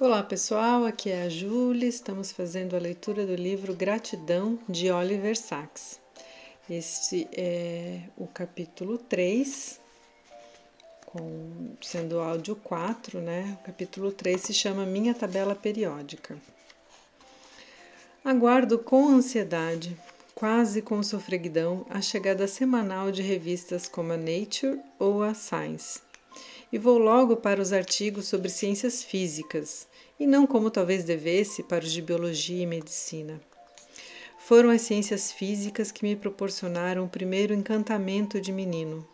Olá pessoal, aqui é a Júlia. Estamos fazendo a leitura do livro Gratidão de Oliver Sacks. Este é o capítulo 3, com, sendo o áudio 4, né? O capítulo 3 se chama Minha Tabela Periódica. Aguardo com ansiedade, quase com sofreguidão, a chegada semanal de revistas como a Nature ou a Science e vou logo para os artigos sobre ciências físicas, e não como talvez devesse para os de biologia e medicina. Foram as ciências físicas que me proporcionaram o primeiro encantamento de menino.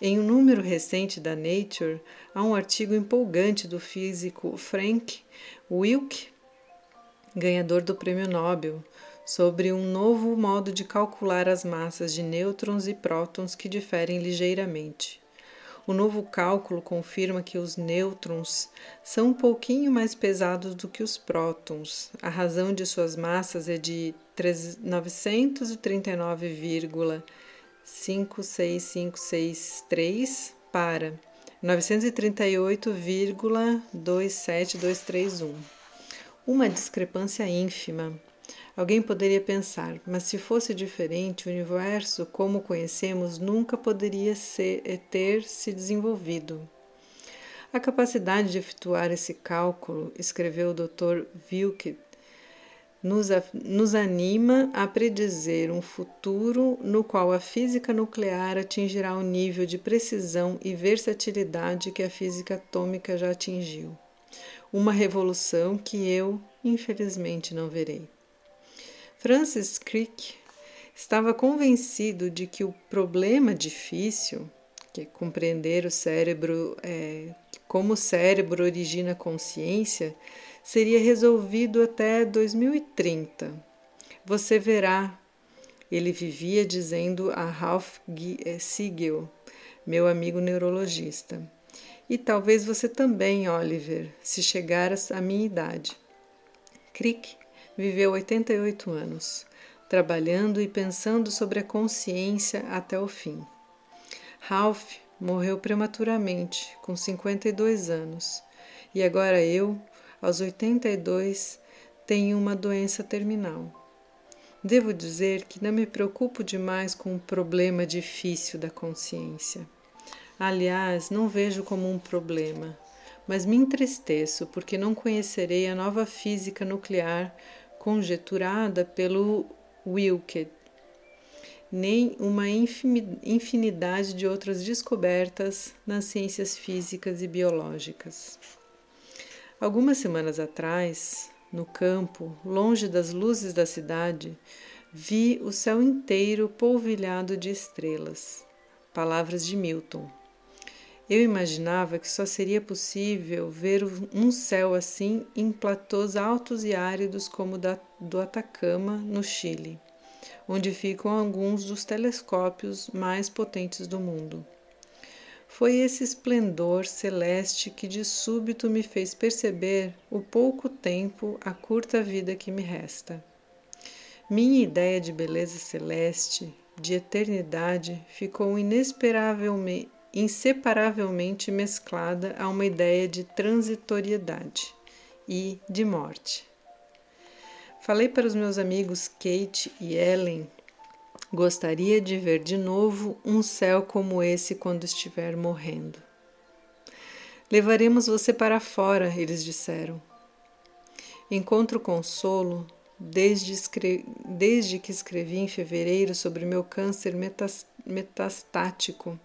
Em um número recente da Nature, há um artigo empolgante do físico Frank Wilk, ganhador do Prêmio Nobel, sobre um novo modo de calcular as massas de nêutrons e prótons que diferem ligeiramente. O novo cálculo confirma que os nêutrons são um pouquinho mais pesados do que os prótons. A razão de suas massas é de 939,56563 para 938,27231. Uma discrepância ínfima Alguém poderia pensar, mas se fosse diferente, o universo como o conhecemos nunca poderia ser, eh, ter se desenvolvido. A capacidade de efetuar esse cálculo, escreveu o Dr. Wilke, nos, nos anima a predizer um futuro no qual a física nuclear atingirá o nível de precisão e versatilidade que a física atômica já atingiu. Uma revolução que eu, infelizmente, não verei. Francis Crick estava convencido de que o problema difícil, que é compreender o cérebro, é, como o cérebro origina consciência, seria resolvido até 2030. Você verá, ele vivia dizendo a Ralph é, Siegel, meu amigo neurologista. E talvez você também, Oliver, se chegar à minha idade. Crick viveu 88 anos, trabalhando e pensando sobre a consciência até o fim. Ralph morreu prematuramente, com 52 anos, e agora eu, aos 82, tenho uma doença terminal. Devo dizer que não me preocupo demais com o problema difícil da consciência. Aliás, não vejo como um problema, mas me entristeço porque não conhecerei a nova física nuclear conjeturada pelo Wilke, nem uma infinidade de outras descobertas nas ciências físicas e biológicas. Algumas semanas atrás, no campo, longe das luzes da cidade, vi o céu inteiro polvilhado de estrelas. Palavras de Milton. Eu imaginava que só seria possível ver um céu assim em platôs altos e áridos como o da, do Atacama, no Chile, onde ficam alguns dos telescópios mais potentes do mundo. Foi esse esplendor celeste que de súbito me fez perceber o pouco tempo, a curta vida que me resta. Minha ideia de beleza celeste, de eternidade, ficou inesperavelmente inseparavelmente mesclada a uma ideia de transitoriedade e de morte. Falei para os meus amigos Kate e Ellen. Gostaria de ver de novo um céu como esse quando estiver morrendo. Levaremos você para fora, eles disseram. Encontro consolo desde, desde que escrevi em fevereiro sobre meu câncer metastático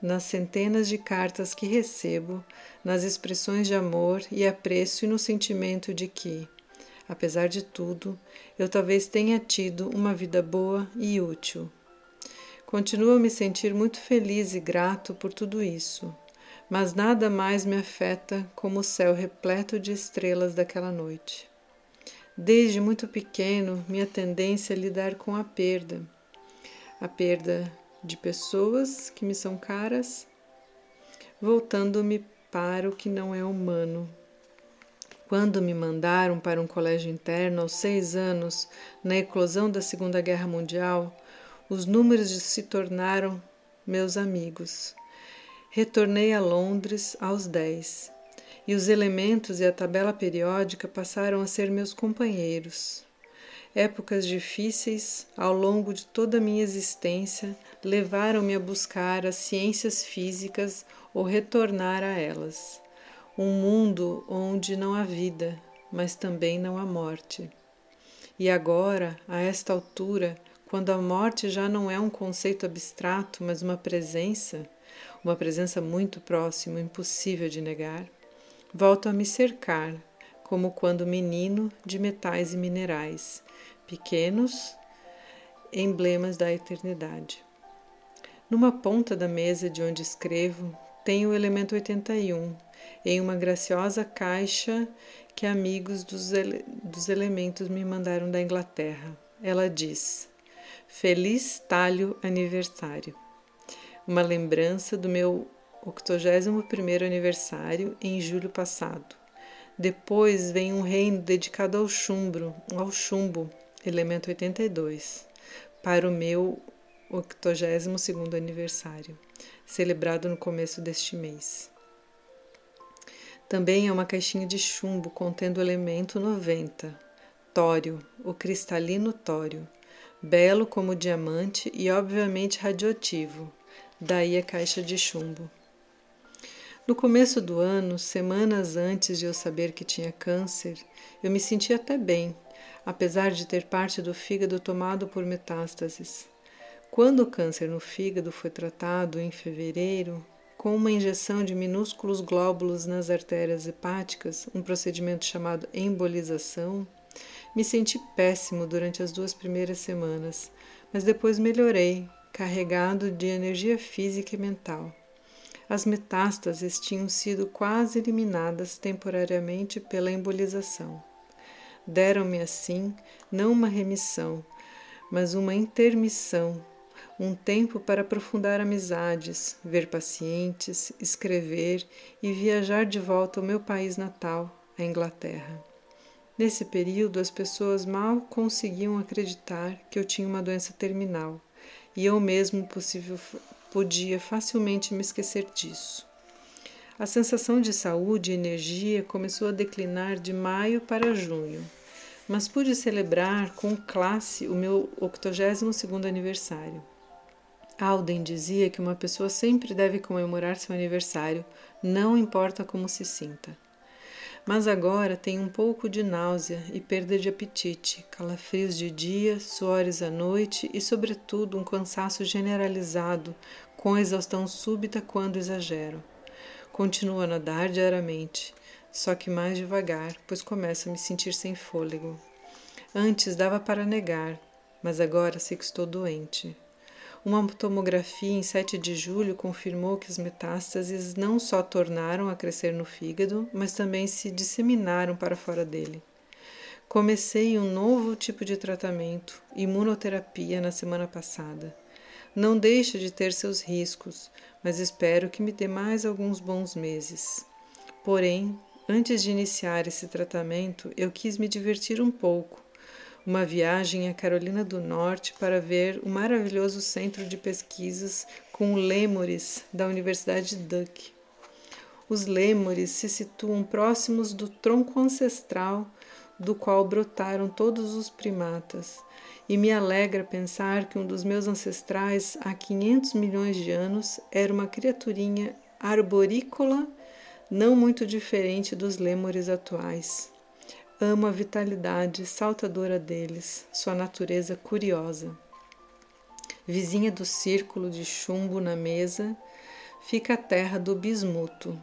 nas centenas de cartas que recebo, nas expressões de amor e apreço e no sentimento de que, apesar de tudo, eu talvez tenha tido uma vida boa e útil. Continuo a me sentir muito feliz e grato por tudo isso, mas nada mais me afeta como o céu repleto de estrelas daquela noite. Desde muito pequeno, minha tendência é lidar com a perda. A perda de pessoas que me são caras, voltando-me para o que não é humano. Quando me mandaram para um colégio interno aos seis anos, na eclosão da Segunda Guerra Mundial, os números se tornaram meus amigos. Retornei a Londres aos dez e os elementos e a tabela periódica passaram a ser meus companheiros. Épocas difíceis, ao longo de toda a minha existência, levaram-me a buscar as ciências físicas ou retornar a elas. Um mundo onde não há vida, mas também não há morte. E agora, a esta altura, quando a morte já não é um conceito abstrato, mas uma presença, uma presença muito próxima, impossível de negar, volto a me cercar, como quando menino, de metais e minerais, pequenos emblemas da eternidade. Numa ponta da mesa de onde escrevo, tenho o elemento 81, em uma graciosa caixa que amigos dos, ele dos elementos me mandaram da Inglaterra. Ela diz: Feliz talho aniversário. Uma lembrança do meu 81º aniversário em julho passado. Depois vem um reino dedicado ao chumbo, ao chumbo, elemento 82, para o meu 82º aniversário, celebrado no começo deste mês. Também é uma caixinha de chumbo contendo o elemento 90, tório, o cristalino tório, belo como diamante e obviamente radioativo, daí a caixa de chumbo. No começo do ano, semanas antes de eu saber que tinha câncer, eu me sentia até bem, apesar de ter parte do fígado tomado por metástases. Quando o câncer no fígado foi tratado em fevereiro, com uma injeção de minúsculos glóbulos nas artérias hepáticas, um procedimento chamado embolização, me senti péssimo durante as duas primeiras semanas, mas depois melhorei, carregado de energia física e mental. As metástases tinham sido quase eliminadas temporariamente pela embolização. Deram-me assim não uma remissão, mas uma intermissão um tempo para aprofundar amizades, ver pacientes, escrever e viajar de volta ao meu país natal, a Inglaterra. Nesse período, as pessoas mal conseguiam acreditar que eu tinha uma doença terminal e eu mesmo possível, podia facilmente me esquecer disso. A sensação de saúde e energia começou a declinar de maio para junho, mas pude celebrar com classe o meu 82º aniversário. Alden dizia que uma pessoa sempre deve comemorar seu aniversário, não importa como se sinta. Mas agora tenho um pouco de náusea e perda de apetite, calafrios de dia, suores à noite e, sobretudo, um cansaço generalizado, com exaustão súbita quando exagero. Continuo a nadar diariamente, só que mais devagar, pois começo a me sentir sem fôlego. Antes dava para negar, mas agora sei que estou doente. Uma tomografia em 7 de julho confirmou que as metástases não só tornaram a crescer no fígado, mas também se disseminaram para fora dele. Comecei um novo tipo de tratamento, imunoterapia, na semana passada. Não deixa de ter seus riscos, mas espero que me dê mais alguns bons meses. Porém, antes de iniciar esse tratamento, eu quis me divertir um pouco uma viagem à Carolina do Norte para ver o maravilhoso centro de pesquisas com lêmures da Universidade Duke. Os lêmures se situam próximos do tronco ancestral do qual brotaram todos os primatas, e me alegra pensar que um dos meus ancestrais há 500 milhões de anos era uma criaturinha arborícola não muito diferente dos lêmures atuais. Amo a vitalidade saltadora deles, sua natureza curiosa. Vizinha do círculo de chumbo na mesa, fica a terra do bismuto.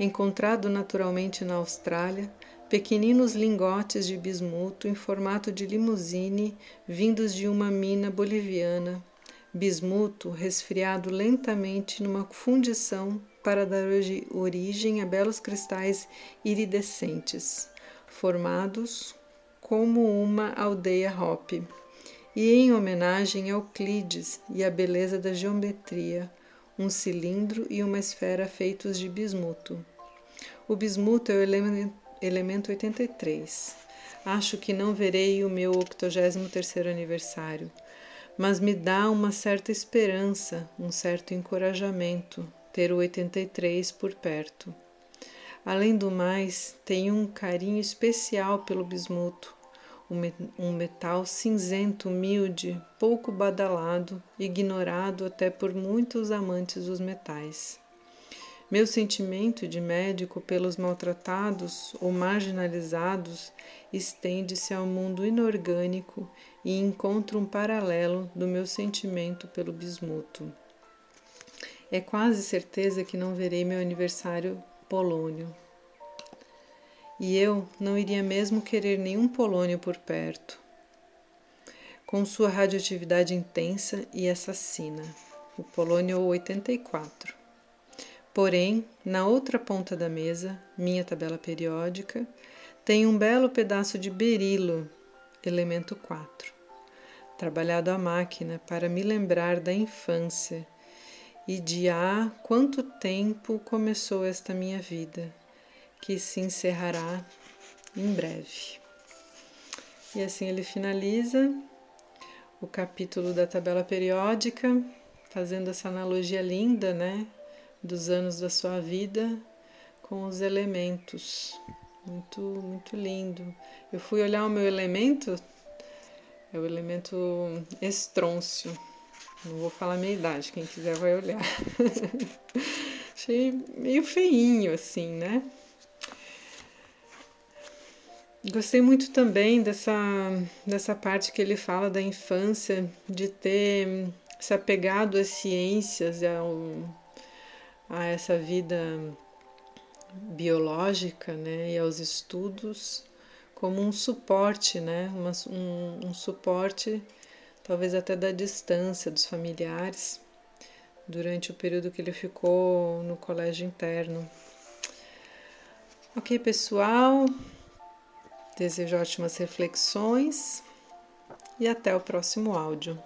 Encontrado naturalmente na Austrália, pequeninos lingotes de bismuto em formato de limusine vindos de uma mina boliviana. Bismuto resfriado lentamente numa fundição para dar origem a belos cristais iridescentes formados como uma aldeia hop, e em homenagem a Euclides e à beleza da geometria, um cilindro e uma esfera feitos de bismuto. O bismuto é o elemento 83. Acho que não verei o meu 83º aniversário, mas me dá uma certa esperança, um certo encorajamento ter o 83 por perto. Além do mais, tenho um carinho especial pelo bismuto, um metal cinzento humilde, pouco badalado, ignorado até por muitos amantes dos metais. Meu sentimento de médico pelos maltratados ou marginalizados estende-se ao mundo inorgânico e encontra um paralelo do meu sentimento pelo bismuto. É quase certeza que não verei meu aniversário polônio. E eu não iria mesmo querer nenhum polônio por perto, com sua radioatividade intensa e assassina, o polônio 84. Porém, na outra ponta da mesa, minha tabela periódica, tem um belo pedaço de berilo, elemento 4, trabalhado à máquina para me lembrar da infância e de há quanto tempo começou esta minha vida, que se encerrará em breve. E assim ele finaliza o capítulo da tabela periódica, fazendo essa analogia linda, né, dos anos da sua vida com os elementos. Muito, muito lindo. Eu fui olhar o meu elemento, é o elemento estrôncio. Não vou falar minha idade, quem quiser vai olhar. Achei meio feinho assim, né? Gostei muito também dessa, dessa parte que ele fala da infância, de ter se apegado às ciências, ao, a essa vida biológica né, e aos estudos como um suporte, né, uma, um, um suporte talvez até da distância dos familiares, durante o período que ele ficou no colégio interno. Ok, pessoal, desejo ótimas reflexões e até o próximo áudio.